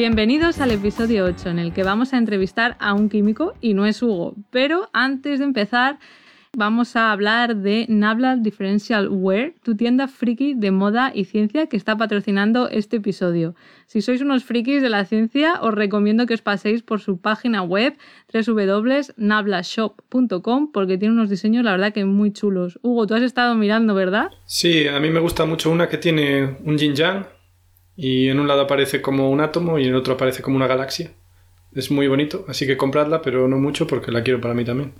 Bienvenidos al episodio 8 en el que vamos a entrevistar a un químico y no es Hugo. Pero antes de empezar vamos a hablar de Nabla Differential Wear, tu tienda friki de moda y ciencia que está patrocinando este episodio. Si sois unos frikis de la ciencia os recomiendo que os paséis por su página web www.nablashop.com porque tiene unos diseños la verdad que muy chulos. Hugo, tú has estado mirando, ¿verdad? Sí, a mí me gusta mucho una que tiene un yin yang y en un lado aparece como un átomo y en el otro aparece como una galaxia. Es muy bonito, así que compradla, pero no mucho porque la quiero para mí también.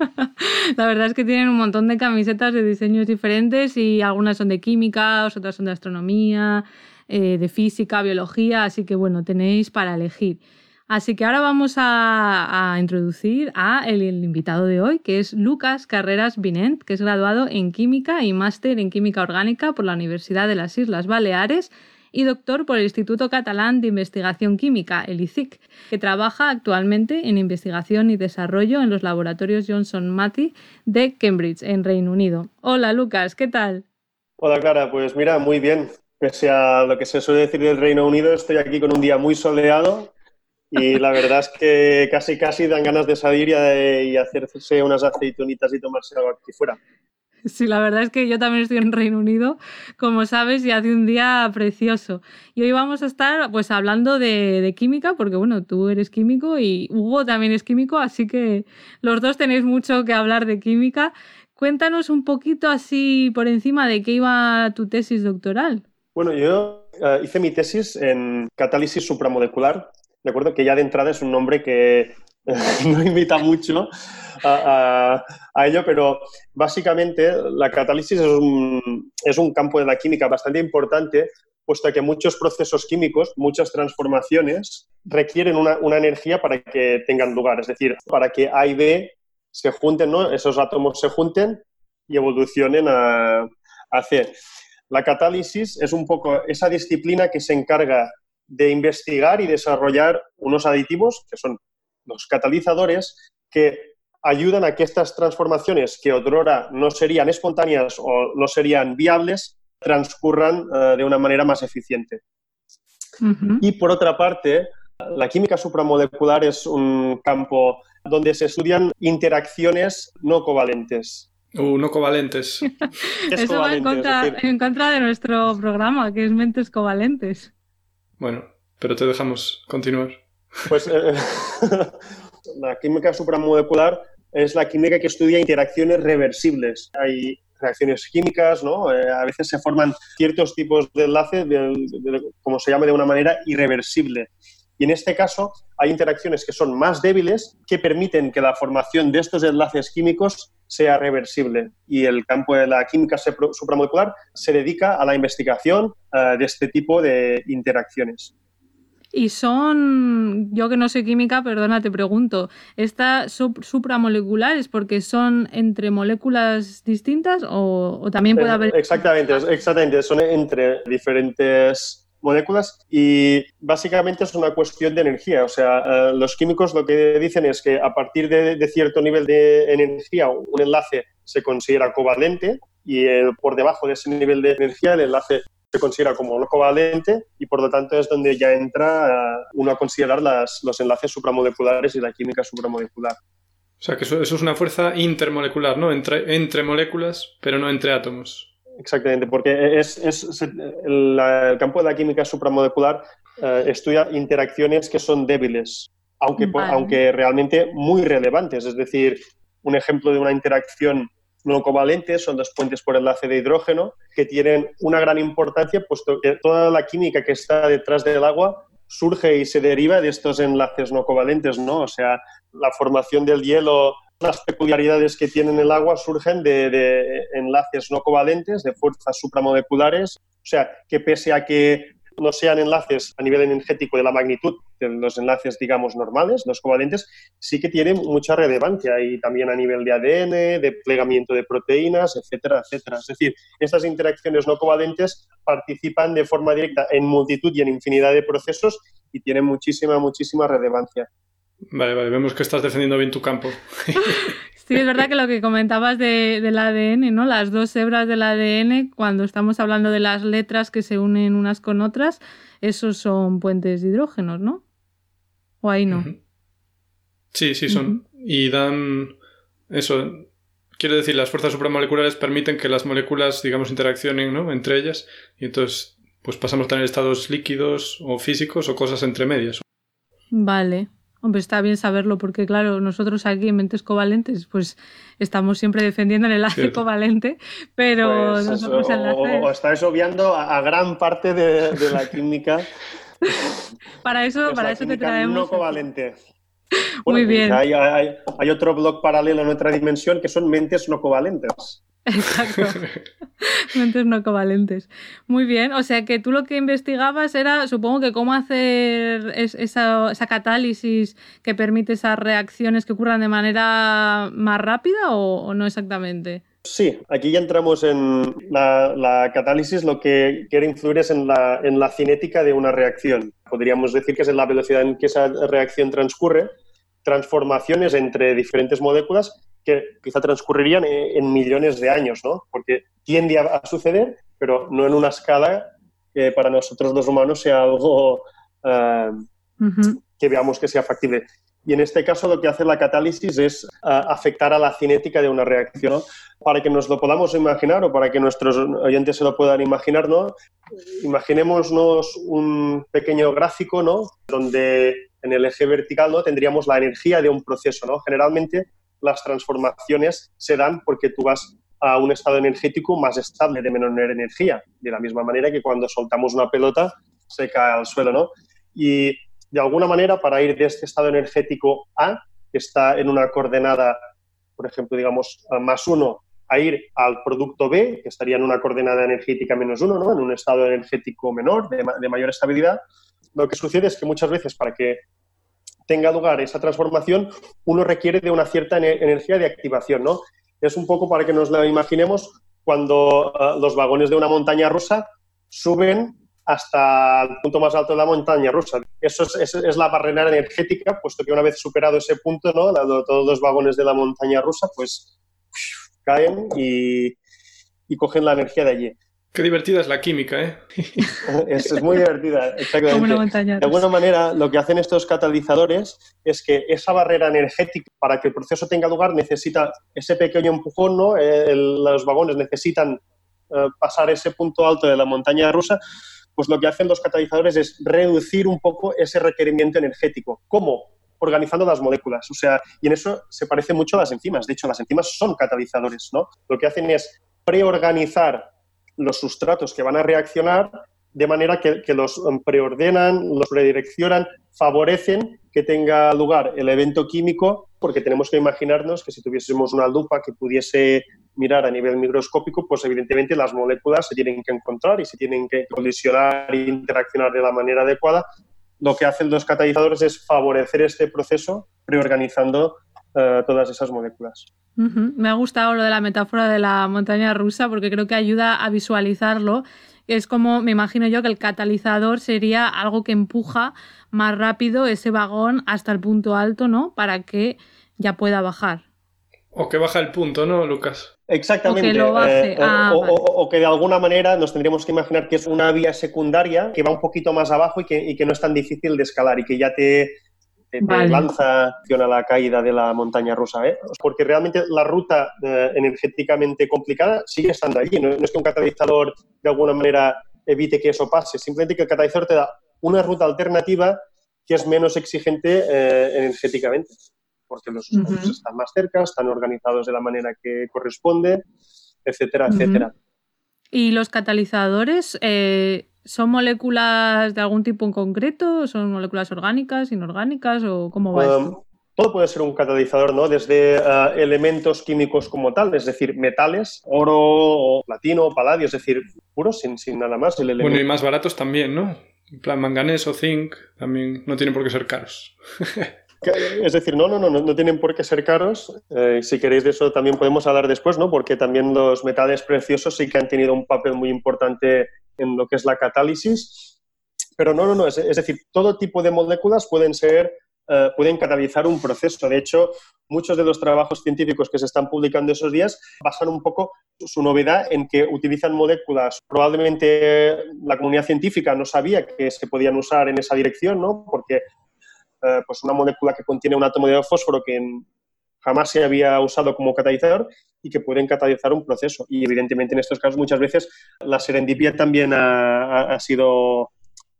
la verdad es que tienen un montón de camisetas de diseños diferentes y algunas son de química, otras son de astronomía, eh, de física, biología, así que bueno, tenéis para elegir. Así que ahora vamos a, introducir a el, invitado de hoy, que es Lucas Carreras Vinent, que es graduado en Química y máster en Química Orgánica por la Universidad de las Islas Baleares y doctor por el Instituto Catalán de Investigación Química, el ICIC, que trabaja actualmente en investigación y desarrollo en los laboratorios Johnson Matthey de Cambridge, en Reino Unido. Hola Lucas, ¿qué tal? Hola Clara, pues mira, muy bien. Pese a lo que se suele decir del Reino Unido, estoy aquí con un día muy soleado y la verdad es que casi casi dan ganas de salir y, y hacerse unas aceitunitas y tomarse algo aquí fuera. Sí, la verdad es que yo también estoy en Reino Unido, como sabes, y hace un día precioso. Y hoy vamos a estar pues hablando de, química, porque bueno, tú eres químico y Hugo también es químico, así que los dos tenéis mucho que hablar de química. Cuéntanos un poquito así por encima de qué iba tu tesis doctoral. Bueno, yo eh, hice mi tesis en catálisis supramolecular. De acuerdo que ya de entrada es un nombre que no invita mucho a, ello, pero básicamente la catálisis es un, campo de la química bastante importante, puesto que muchos procesos químicos, muchas transformaciones, requieren una, energía para que tengan lugar, es decir, para que A y B se junten, ¿no? esos átomos se junten y evolucionen a, a C. La catálisis es un poco esa disciplina que se encarga de investigar y desarrollar unos aditivos, que son los catalizadores, que ayudan a que estas transformaciones que otrora no serían espontáneas o no serían viables, transcurran eh, de una manera más eficiente. Y por otra parte, la química supramolecular es un campo donde se estudian interacciones no covalentes. Uh, no covalentes. Eso va en contra, de nuestro programa, que es mentes covalentes. Bueno, pero te dejamos continuar. Pues eh, la química supramolecular es la química que estudia interacciones reversibles. Hay reacciones químicas, ¿no? Eh, a veces se forman ciertos tipos de enlaces, como se llama, de una manera irreversible. Y en este caso hay interacciones que son más débiles que permiten que la formación de estos enlaces químicos sea reversible. Y el campo de la química supramolecular se dedica a la investigación eh, de este tipo de interacciones. Y son, yo que no sé química, perdona, te pregunto, ¿estas supramoleculares porque son entre moléculas distintas o, también puede haber... Exactamente, exactamente, son entre diferentes moléculas y básicamente es una cuestión de energía. O sea, eh, los químicos lo que dicen es que a partir de, cierto nivel de energía un enlace se considera covalente y eh, por debajo de ese nivel de energía el enlace se considera como no covalente y por lo tanto es donde ya entra uno a considerar las, los enlaces supramoleculares y la química supramolecular. O sea que eso, es una fuerza intermolecular, ¿no? Entre, entre moléculas, pero no entre átomos. Exactamente, porque es, es el, campo de la química supramolecular eh, estudia interacciones que son débiles, aunque, aunque realmente muy relevantes. Es decir, un ejemplo de una interacción no covalentes, son dos puentes por enlace de hidrógeno, que tienen una gran importancia, puesto que toda la química que está detrás del agua surge y se deriva de estos enlaces no covalentes, ¿no? O sea, la formación del hielo, las peculiaridades que tiene el agua surgen de, de enlaces no covalentes, de fuerzas supramoleculares. O sea, que pese a que no sean enlaces a nivel energético de la magnitud de los enlaces, digamos, normales, los covalentes, sí que tienen mucha relevancia y también a nivel de ADN, de plegamiento de proteínas, etcétera, etcétera. Es decir, estas interacciones no covalentes participan de forma directa en multitud y en infinidad de procesos y tienen muchísima, muchísima relevancia. Vale, vale, vemos que estás defendiendo bien tu campo. Sí, es verdad que lo que comentabas de, del ADN, ¿no? Las dos hebras del ADN, cuando estamos hablando de las letras que se unen unas con otras, esos son puentes de hidrógenos, ¿no? ¿O ahí no? Sí, sí son. Y dan eso. Quiero decir, las fuerzas supramoleculares permiten que las moléculas, digamos, interaccionen ¿no? entre ellas. Y entonces, pues pasamos a tener estados líquidos o físicos o cosas entre medias. Vale. Hombre, está bien saberlo porque, claro, nosotros aquí en Mentes Covalentes, pues estamos siempre defendiendo el enlace Cierto. covalente, pero Pues nosotros eso, enlaces- o, o estáis obviando a, a gran parte de, de la química. para eso, es para la eso te traemos. no covalente. Muy pues bien. Hay, hay- hay otro blog paralelo en otra dimensión que son mentes no covalentes. Exacto. Mentes no covalentes. Muy bien. O sea que tú lo que investigabas era, supongo que cómo hacer es- esa, esa catálisis que permite esas reacciones que ocurran de manera más rápida o, o no exactamente. Sí, aquí ya entramos en la, la catálisis, lo que quiere influir es en la, en la cinética de una reacción. Podríamos decir que es en la velocidad en que esa reacción transcurre, transformaciones entre diferentes moléculas que quizá transcurrirían en, en millones de años, ¿no? Porque tiende a, suceder, pero no en una escala que para nosotros los humanos sea algo eh, Ujú. que veamos que sea factible. Y en este caso lo que hace la catálisis es ah, afectar a la cinética de una reacción. ¿no? Para que nos lo podamos imaginar o para que nuestros oyentes se lo puedan imaginar, ¿no? imaginémonos un pequeño gráfico ¿no? donde en el eje vertical ¿no? tendríamos la energía de un proceso. ¿no? Generalmente las transformaciones se dan porque tú vas a un estado energético más estable, de menor energía, de la misma manera que cuando soltamos una pelota se cae al suelo. ¿no? Y de alguna manera, para ir de este estado energético A, que está en una coordenada, por ejemplo, digamos, más 1, a ir al producto B, que estaría en una coordenada energética menos 1, ¿no? en un estado energético menor, de, de mayor estabilidad, lo que sucede es que muchas veces para que tenga lugar esa transformación, uno requiere de una cierta ene- energía de activación. ¿no? Es un poco para que nos lo imaginemos cuando ah, los vagones de una montaña rusa suben hasta el punto más alto de la montaña rusa. Eso es, la barrera energética, puesto que una vez superado ese punto, ¿no? La- todos los vagones de la montaña rusa, pues caen y cogen la energía de allí. Qué divertida es la química, ¿eh? Es, es muy divertida, exactamente. Como una montaña De alguna manera, lo que hacen estos catalizadores es que esa barrera energética, para que el proceso tenga lugar, necesita ese pequeño empujón, ¿no? Eh, el- los vagones necesitan eh, pasar ese punto alto de la montaña rusa, pues lo que hacen los catalizadores es reducir un poco ese requerimiento energético. ¿Cómo? Organizando las moléculas. O sea, y en eso se parece mucho a las enzimas. De hecho, las enzimas son catalizadores, ¿no? Lo que hacen es preorganizar los sustratos que van a reaccionar de manera que, los em, preordenan, los predireccionan, favorecen que tenga lugar el evento químico, porque tenemos que imaginarnos que si tuviésemos una lupa que pudiese mirar a nivel microscópico, pues evidentemente las moléculas se tienen que encontrar y se tienen que colisionar e interaccionar de la manera adecuada. Lo que hacen los catalizadores es favorecer este proceso preorganizando eh, todas esas moléculas. Me ha gustado lo de la metáfora de la montaña rusa porque creo que ayuda a visualizarlo. Es como, me imagino yo, que el catalizador sería algo que empuja más rápido ese vagón hasta el punto alto, ¿no? Para que ya pueda bajar. O que baja el punto, ¿no, Lucas? Exactamente. O que lo baje. Eh, Ah, o, vale. o- o que de alguna manera nos tendríamos que imaginar que es una vía secundaria que va un poquito más abajo y que, y que no es tan difícil de escalar y que ya te, te Vale. lanza a la caída de la montaña rusa. ¿eh? Porque realmente la ruta eh, energéticamente complicada sigue estando allí. No, no es que un catalizador de alguna manera evite que eso pase, simplemente que el catalizador te da una ruta alternativa que es menos exigente eh, energéticamente. porque los sustratos están más cerca, están organizados de la manera que corresponde, etcétera, etcétera. ¿Y los catalizadores eh, son moléculas de algún tipo en concreto? ¿Son moléculas orgánicas, inorgánicas o cómo va um, esto? Todo puede ser un catalizador, ¿no? Desde uh, elementos químicos como tal, es decir, metales, oro, platino, paladio, es decir, puros, sin, sin nada más. bueno, y más baratos también, ¿no? En plan manganeso, zinc, también no tienen por qué ser caros. Es decir, no, no, no, no tienen por qué ser caros. Eh, si queréis de eso también podemos hablar después, ¿no? Porque también los metales preciosos sí que han tenido un papel muy importante en lo que es la catálisis. Pero no, no, no, es, decir, todo tipo de moléculas pueden ser, eh, pueden catalizar un proceso. De hecho, muchos de los trabajos científicos que se están publicando esos días basan un poco su novedad en que utilizan moléculas. Probablemente la comunidad científica no sabía que se podían usar en esa dirección, ¿no? Porque eh, pues una molécula que contiene un átomo de fósforo que jamás se había usado como catalizador y que pueden catalizar un proceso. Y evidentemente en estos casos muchas veces la serendipia también ha, sido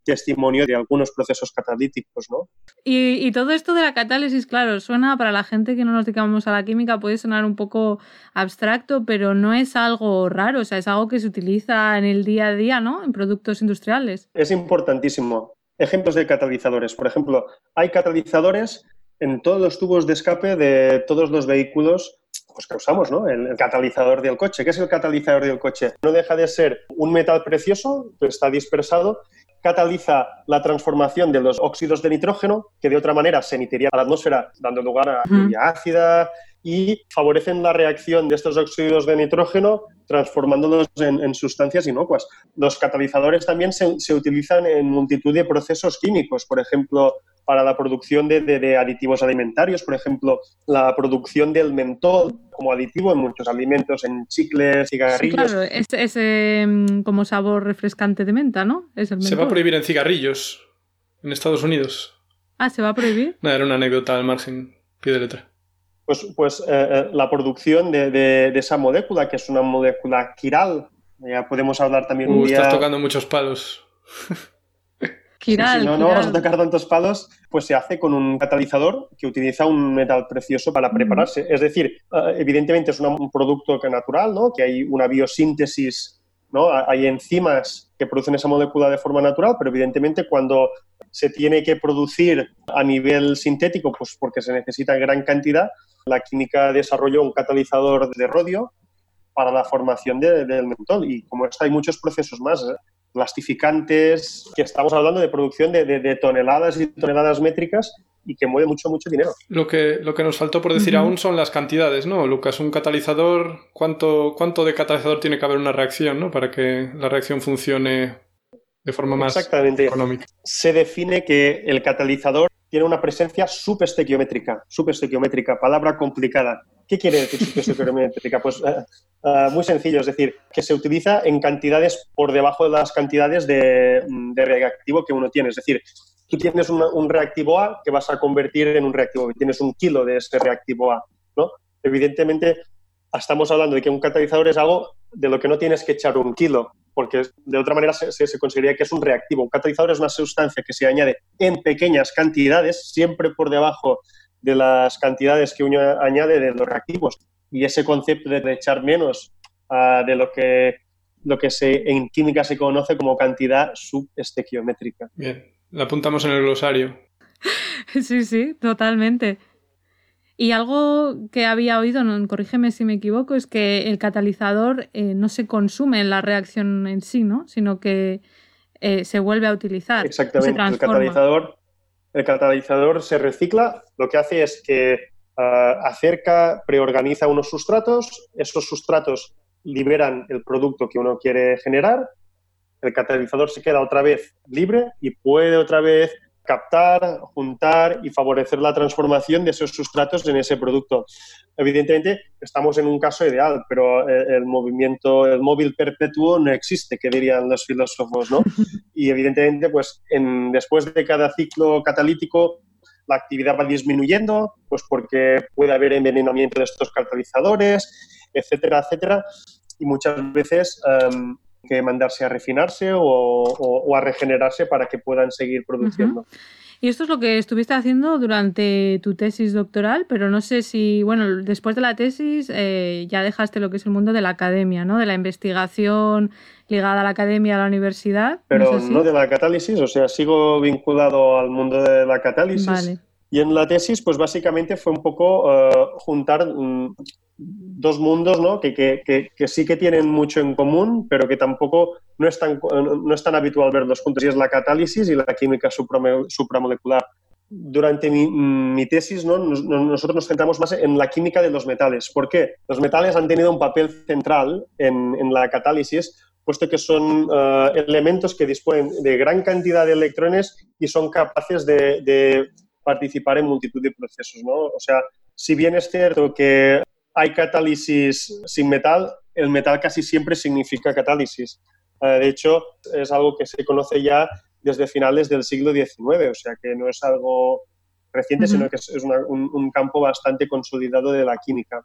testimonio de algunos procesos catalíticos, ¿no? Y, todo esto de la catálisis, claro, suena para la gente que no nos dedicamos a la química, puede sonar un poco abstracto, pero no es algo raro, o sea, es algo que se utiliza en el día a día, ¿no? En productos industriales. Es importantísimo. Ejemplos de catalizadores. Por ejemplo, hay catalizadores en todos los tubos de escape de todos los vehículos pues, que usamos, ¿no? El, catalizador del coche. ¿Qué es el catalizador del coche? No deja de ser un metal precioso que está dispersado cataliza la transformación de los óxidos de nitrógeno, que de otra manera se emitiría a la atmósfera, dando lugar a lluvia ácida, y favorecen la reacción de estos óxidos de nitrógeno transformándolos en, sustancias inocuas. Los catalizadores también se, utilizan en multitud de procesos químicos, por ejemplo, para la producción de, aditivos alimentarios, por ejemplo, la producción del mentol como aditivo en muchos alimentos, en chicles, cigarrillos. claro, ese, mm, como sabor refrescante de menta, ¿no? Se va a prohibir en cigarrillos en Estados Unidos. Ah, ¿se va a prohibir? era una anécdota al margen, pie de letra pues, pues eh, eh, la producción de, esa molécula, que es una molécula quiral, ya podemos hablar también un uh, día... Estás tocando muchos palos. Quiral, no, no vamos a tocar tantos palos, pues se hace con un catalizador que utiliza un metal precioso para prepararse. Es decir, eh, evidentemente es un producto que natural, ¿no? que hay una biosíntesis, ¿no? hay enzimas que producen esa molécula de forma natural, pero evidentemente cuando se tiene que producir a nivel sintético, pues porque se necesita en gran cantidad, la química desarrolló un catalizador de rodio para la formación del mentol. Y como esto hay muchos procesos más, ¿eh? plastificantes, que estamos hablando de producción de, toneladas y toneladas métricas y que mueve mucho, mucho dinero. Lo que, lo que nos faltó por decir aún son las cantidades, ¿no, Lucas? Un catalizador, ¿cuánto, ¿cuánto de catalizador tiene que haber una reacción, ¿no? Para que la reacción funcione de forma más Exactamente. económica. Se define que el catalizador tiene una presencia subestequiométrica. Subestequiométrica, palabra complicada. ¿Qué quiere decir subestequiométrica? Pues eh, muy sencillo, es decir, que se utiliza en cantidades por debajo de las cantidades de, reactivo que uno tiene. Es decir, tú tienes un reactivo A que vas a convertir en un reactivo B. Tienes un kilo de ese reactivo A. ¿no? Evidentemente, estamos hablando de que un catalizador es algo de lo que no tienes que echar un kilo porque de otra manera se, se, consideraría que es un reactivo. Un catalizador es una sustancia que se añade en pequeñas cantidades, siempre por debajo de las cantidades que uno añade de los reactivos. Y ese concepto de echar menos ah, de lo que, lo que se, en química se conoce como cantidad subestequiométrica. Bien, lo apuntamos en el glosario. Sí, sí, totalmente. Y algo que había oído, no, corrígeme si me equivoco, es que el catalizador eh, no se consume en la reacción en sí, ¿no? sino que eh, se vuelve a utilizar. Exactamente. el, catalizador, el catalizador se recicla, lo que hace es que ah, acerca, preorganiza unos sustratos, esos sustratos liberan el producto que uno quiere generar, el catalizador se queda otra vez libre y puede otra vez captar, juntar y favorecer la transformación de esos sustratos en ese producto. Evidentemente, estamos en un caso ideal, pero eh, el movimiento, el móvil perpetuo no existe, que dirían los filósofos, ¿no? Y evidentemente, pues después de cada ciclo catalítico, la actividad va disminuyendo, pues porque puede haber envenenamiento de estos catalizadores, etcétera, etcétera. Y muchas veces em, que mandarse a refinarse o, a regenerarse para que puedan seguir produciendo. Y esto es lo que estuviste haciendo durante tu tesis doctoral, pero no sé si, bueno, después de la tesis eh, ya dejaste lo que es el mundo de la academia, ¿no? De la investigación ligada a la academia, a la universidad. Pero no, de la catálisis, o sea, sigo vinculado al mundo de la catálisis. Y en la tesis, pues básicamente fue un poco eh, juntar mm, dos mundos ¿no? Que, que, que, sí que tienen mucho en común, pero que tampoco no es tan, no es tan habitual verlos juntos, y es la catálisis y la química supramolecular. Durante mi, mi tesis, ¿no? nosotros nos centramos más en la química de los metales. ¿Por qué? Los metales han tenido un papel central en, en la catálisis, puesto que son uh, elementos que disponen de gran cantidad de electrones y son capaces de, de participar en multitud de procesos. ¿no? O sea, si bien es cierto que hay catálisis sin metal, el metal casi siempre significa catálisis. Eh, de hecho, es algo que se conoce ya desde finales del siglo XIX, o sea que no es algo reciente, sino que es, un, campo bastante consolidado de la química.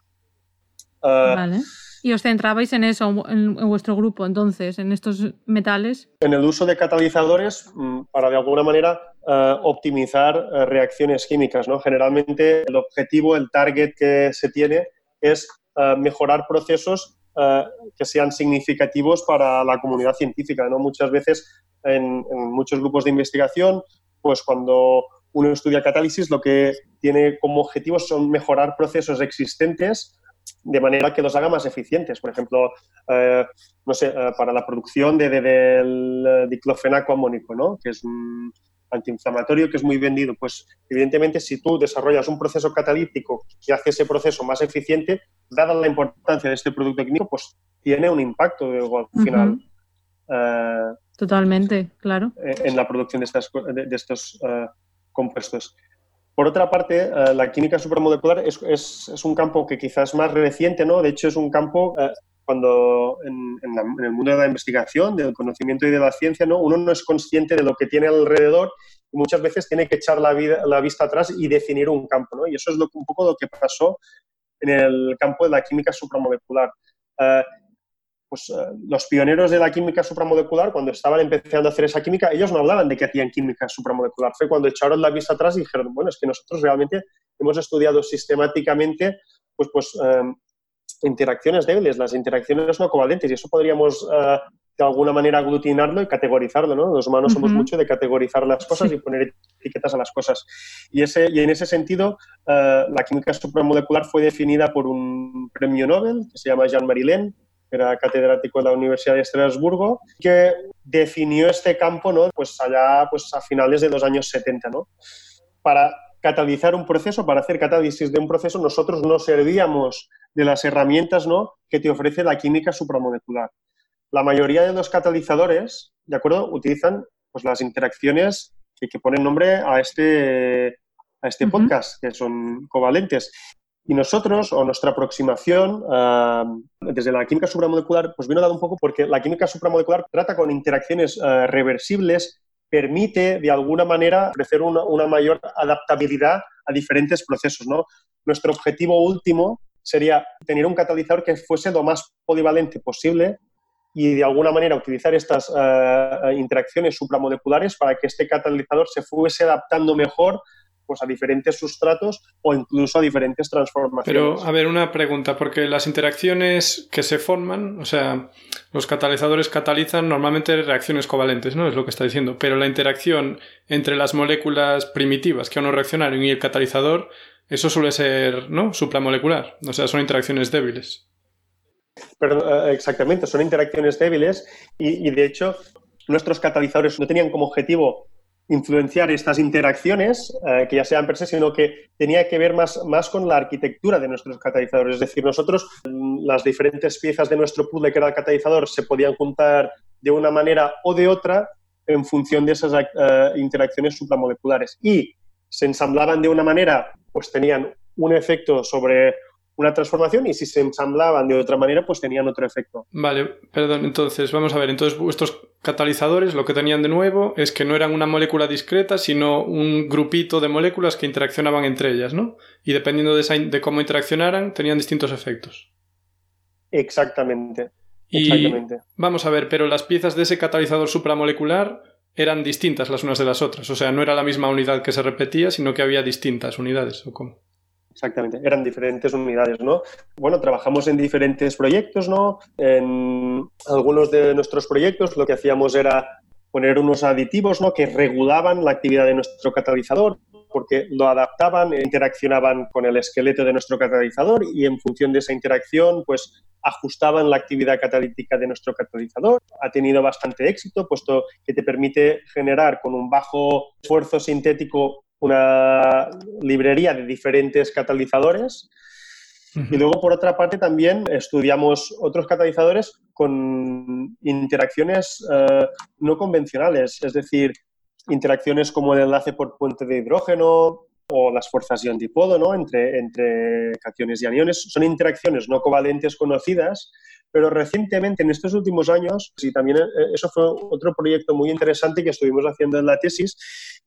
Eh, vale. ¿Y os centrabais en eso, en, vuestro grupo, entonces, en estos metales? En el uso de catalizadores mm, para, de alguna manera, eh, optimizar reacciones químicas. ¿no? Generalmente, el objetivo, el target que se tiene es mejorar procesos eh, que sean significativos para la comunidad científica. ¿no? Muchas veces en, muchos grupos de investigación, pues cuando uno estudia catálisis, lo que tiene como objetivo son mejorar procesos existentes de manera que los haga más eficientes. Por ejemplo, eh, no sé, eh, para la producción de, del diclofenaco amónico, ¿no? que es un, antiinflamatorio que es muy vendido, pues evidentemente si tú desarrollas un proceso catalítico que hace ese proceso más eficiente, dada la importancia de este producto químico, pues tiene un impacto al final. Totalmente, claro. Eh, en la producción de, estas, de, estos uh, compuestos. Por otra parte, la química supramolecular es, es, es, un campo que quizás más reciente, ¿no? De hecho, es un campo cuando en, el mundo de la investigación, del conocimiento y de la ciencia, ¿no? uno no es consciente de lo que tiene alrededor y muchas veces tiene que echar la, vida, la vista atrás y definir un campo. ¿no? Y eso es lo, un poco lo que pasó en el campo de la química supramolecular. Uh, pues, uh, los pioneros de la química supramolecular, cuando estaban empezando a hacer esa química, ellos no hablaban de que hacían química supramolecular. Fue cuando echaron la vista atrás y dijeron, bueno, es que nosotros realmente hemos estudiado sistemáticamente pues, pues, um, interacciones débiles, las interacciones no covalentes, y eso podríamos uh, de alguna manera aglutinarlo y categorizarlo, ¿no? Los humanos somos mucho de categorizar las cosas y poner etiquetas a las cosas. Y, ese, y en ese sentido, uh, la química supramolecular fue definida por un premio Nobel que se llama Jean-Marie Len, que era catedrático de la Universidad de Estrasburgo, que definió este campo, ¿no? Pues allá, pues a finales de los años 70, ¿no? Para catalizar un proceso, para hacer catálisis de un proceso, nosotros nos servíamos de las herramientas ¿no? que te ofrece la química supramolecular. La mayoría de los catalizadores, ¿de acuerdo?, utilizan pues, las interacciones que, que ponen nombre a este, a este podcast, que son covalentes. Y nosotros, o nuestra aproximación desde la química supramolecular, pues vino dado un poco porque la química supramolecular trata con interacciones uh, reversibles, permite de alguna manera ofrecer una, una, mayor adaptabilidad a diferentes procesos. ¿no? Nuestro objetivo último sería tener un catalizador que fuese lo más polivalente posible y de alguna manera utilizar estas uh, interacciones supramoleculares para que este catalizador se fuese adaptando mejor pues, a diferentes sustratos o incluso a diferentes transformaciones. Pero, a ver, una pregunta, porque las interacciones que se forman, o sea, los catalizadores catalizan normalmente reacciones covalentes, ¿no? Es lo que está diciendo, pero la interacción entre las moléculas primitivas que aún no reaccionaron y el catalizador eso suele ser, ¿no? Supramolecular. O sea, son interacciones débiles. Pero, eh, exactamente, son interacciones débiles y, de hecho nuestros catalizadores no tenían como objetivo influenciar estas interacciones, eh, que ya sean per se, sino que tenía que ver más, más con la arquitectura de nuestros catalizadores. Es decir, nosotros, mm, las diferentes piezas de nuestro puzzle que era el catalizador, se podían juntar de una manera o de otra en función de esas eh, interacciones supramoleculares. Y se ensamblaban de una manera pues tenían un efecto sobre una transformación y si se ensamblaban de otra manera, pues tenían otro efecto. Vale, perdón, entonces vamos a ver, entonces vuestros catalizadores lo que tenían de nuevo es que no eran una molécula discreta, sino un grupito de moléculas que interaccionaban entre ellas, ¿no? Y dependiendo de, de cómo interaccionaran, tenían distintos efectos. Exactamente. Y Exactamente. vamos a ver, pero las piezas de ese catalizador supramolecular eran distintas las unas de las otras. O sea, no era la misma unidad que se repetía, sino que había distintas unidades, ¿o cómo? Exactamente, eran diferentes unidades, ¿no? Bueno, trabajamos en diferentes proyectos, ¿no? En algunos de nuestros proyectos lo que hacíamos era poner unos aditivos, ¿no? Que regulaban la actividad de nuestro catalizador, porque lo adaptaban, interaccionaban con el esqueleto de nuestro catalizador y en función de esa interacción, pues ajustaban la actividad catalítica de nuestro catalizador. Ha tenido bastante éxito, puesto que te permite generar con un bajo esfuerzo sintético una librería de diferentes catalizadores. Y luego, por otra parte, también estudiamos otros catalizadores con interacciones eh, no convencionales, es decir, interacciones como el enlace por puente de hidrógeno o las fuerzas ion-dipodo ¿no? entre, entre cationes y aniones. Son interacciones no covalentes conocidas, pero recientemente, en estos últimos años, y también eh, eso fue otro proyecto muy interesante que estuvimos haciendo en la tesis,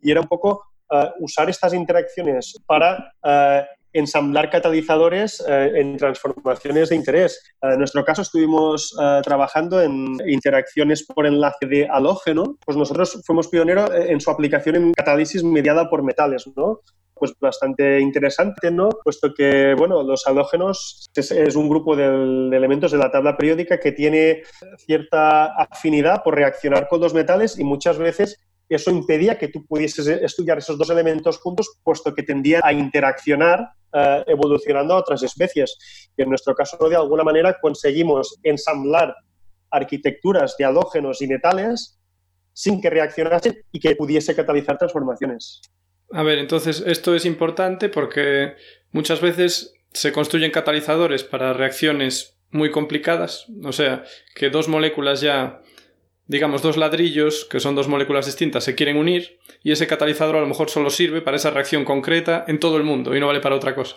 y era un poco eh, usar estas interacciones para uh, ensamblar catalizadores uh, en transformaciones de interés. en nuestro caso estuvimos trabajando en interacciones por enlace de halógeno, pues nosotros fuimos pioneros en su aplicación en catálisis mediada por metales, ¿no? pues bastante interesante, ¿no? Puesto que, bueno, los halógenos es, es, un grupo de elementos de la tabla periódica que tiene cierta afinidad por reaccionar con los metales y muchas veces eso impedía que tú pudieses estudiar esos dos elementos juntos, puesto que tendían a interaccionar eh, evolucionando a otras especies. Y en nuestro caso, de alguna manera, conseguimos ensamblar arquitecturas de halógenos y metales sin que reaccionasen y que pudiese catalizar transformaciones. A ver, entonces esto es importante porque muchas veces se construyen catalizadores para reacciones muy complicadas, o sea, que dos moléculas ya digamos, dos ladrillos, que son dos moléculas distintas, se quieren unir y ese catalizador a lo mejor solo sirve para esa reacción concreta en todo el mundo y no vale para otra cosa.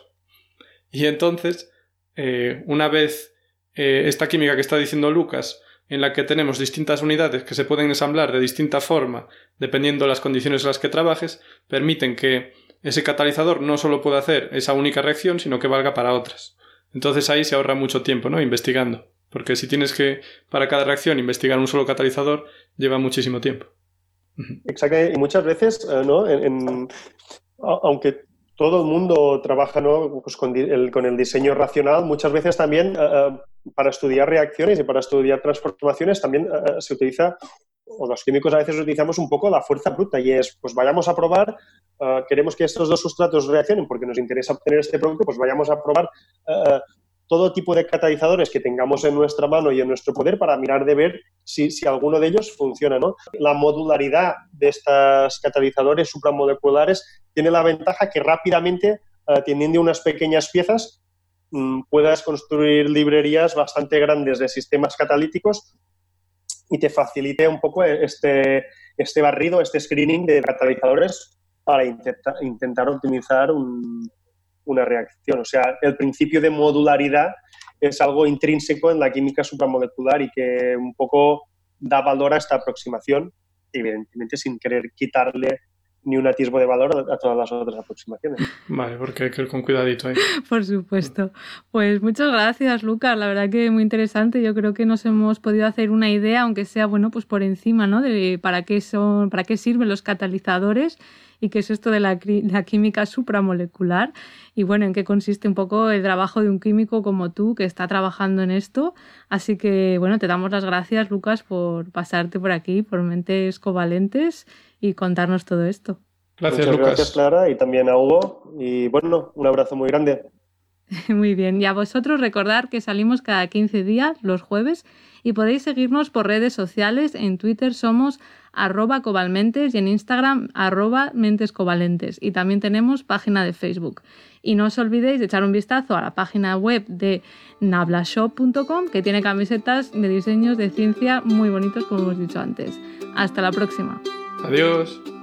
Y entonces, eh, una vez eh, esta química que está diciendo Lucas, en la que tenemos distintas unidades que se pueden ensamblar de distinta forma dependiendo de las condiciones en las que trabajes, permiten que ese catalizador no solo pueda hacer esa única reacción, sino que valga para otras. Entonces ahí se ahorra mucho tiempo, ¿no? Investigando. Porque si tienes que, para cada reacción, investigar un solo catalizador, lleva muchísimo tiempo. Exacto, y muchas veces, eh, ¿no? aunque todo el mundo trabaja ¿no? pues con, el, con, el, diseño racional, muchas veces también eh, para estudiar reacciones y para estudiar transformaciones también se utiliza, o los químicos a veces utilizamos un poco la fuerza bruta y es, pues vayamos a probar, queremos que estos dos sustratos reaccionen porque nos interesa obtener este producto, pues vayamos a probar todo tipo de catalizadores que tengamos en nuestra mano y en nuestro poder para mirar de ver si, alguno de ellos funciona. ¿no? La modularidad de estos catalizadores supramoleculares tiene la ventaja que rápidamente, uh, teniendo unas pequeñas piezas, mm, puedas construir librerías bastante grandes de sistemas catalíticos y te facilite un poco este, este barrido, este screening de catalizadores para intentar optimizar un, una reacción. O sea, el principio de modularidad es algo intrínseco en la química supramolecular y que un poco da valor a esta aproximación, evidentemente sin querer quitarle ni un atisbo de valor a todas las otras aproximaciones. Vale, porque hay que ir con cuidadito ahí. Por supuesto. Pues muchas gracias, Lucas. La verdad que muy interesante. Yo creo que nos hemos podido hacer una idea, aunque sea bueno, pues por encima, ¿no? De para qué son, para qué sirven los catalizadores y qué es esto de la, química supramolecular y bueno, en qué consiste un poco el trabajo de un químico como tú que está trabajando en esto. Así que bueno, te damos las gracias, Lucas, por pasarte por aquí, por Mentes Covalentes y contarnos todo esto. Gracias, Muchas Lucas. Gracias, Clara, y también a Hugo. Y bueno, un abrazo muy grande. Muy bien, y a vosotros recordar que salimos cada 15 días, los jueves, y podéis seguirnos por redes sociales. En Twitter somos arroba cobalmentes y en Instagram arroba mentescovalentes. Y también tenemos página de Facebook. Y no os olvidéis de echar un vistazo a la página web de nablashop.com que tiene camisetas de diseños de ciencia muy bonitos como hemos dicho antes. Hasta la próxima. Adiós.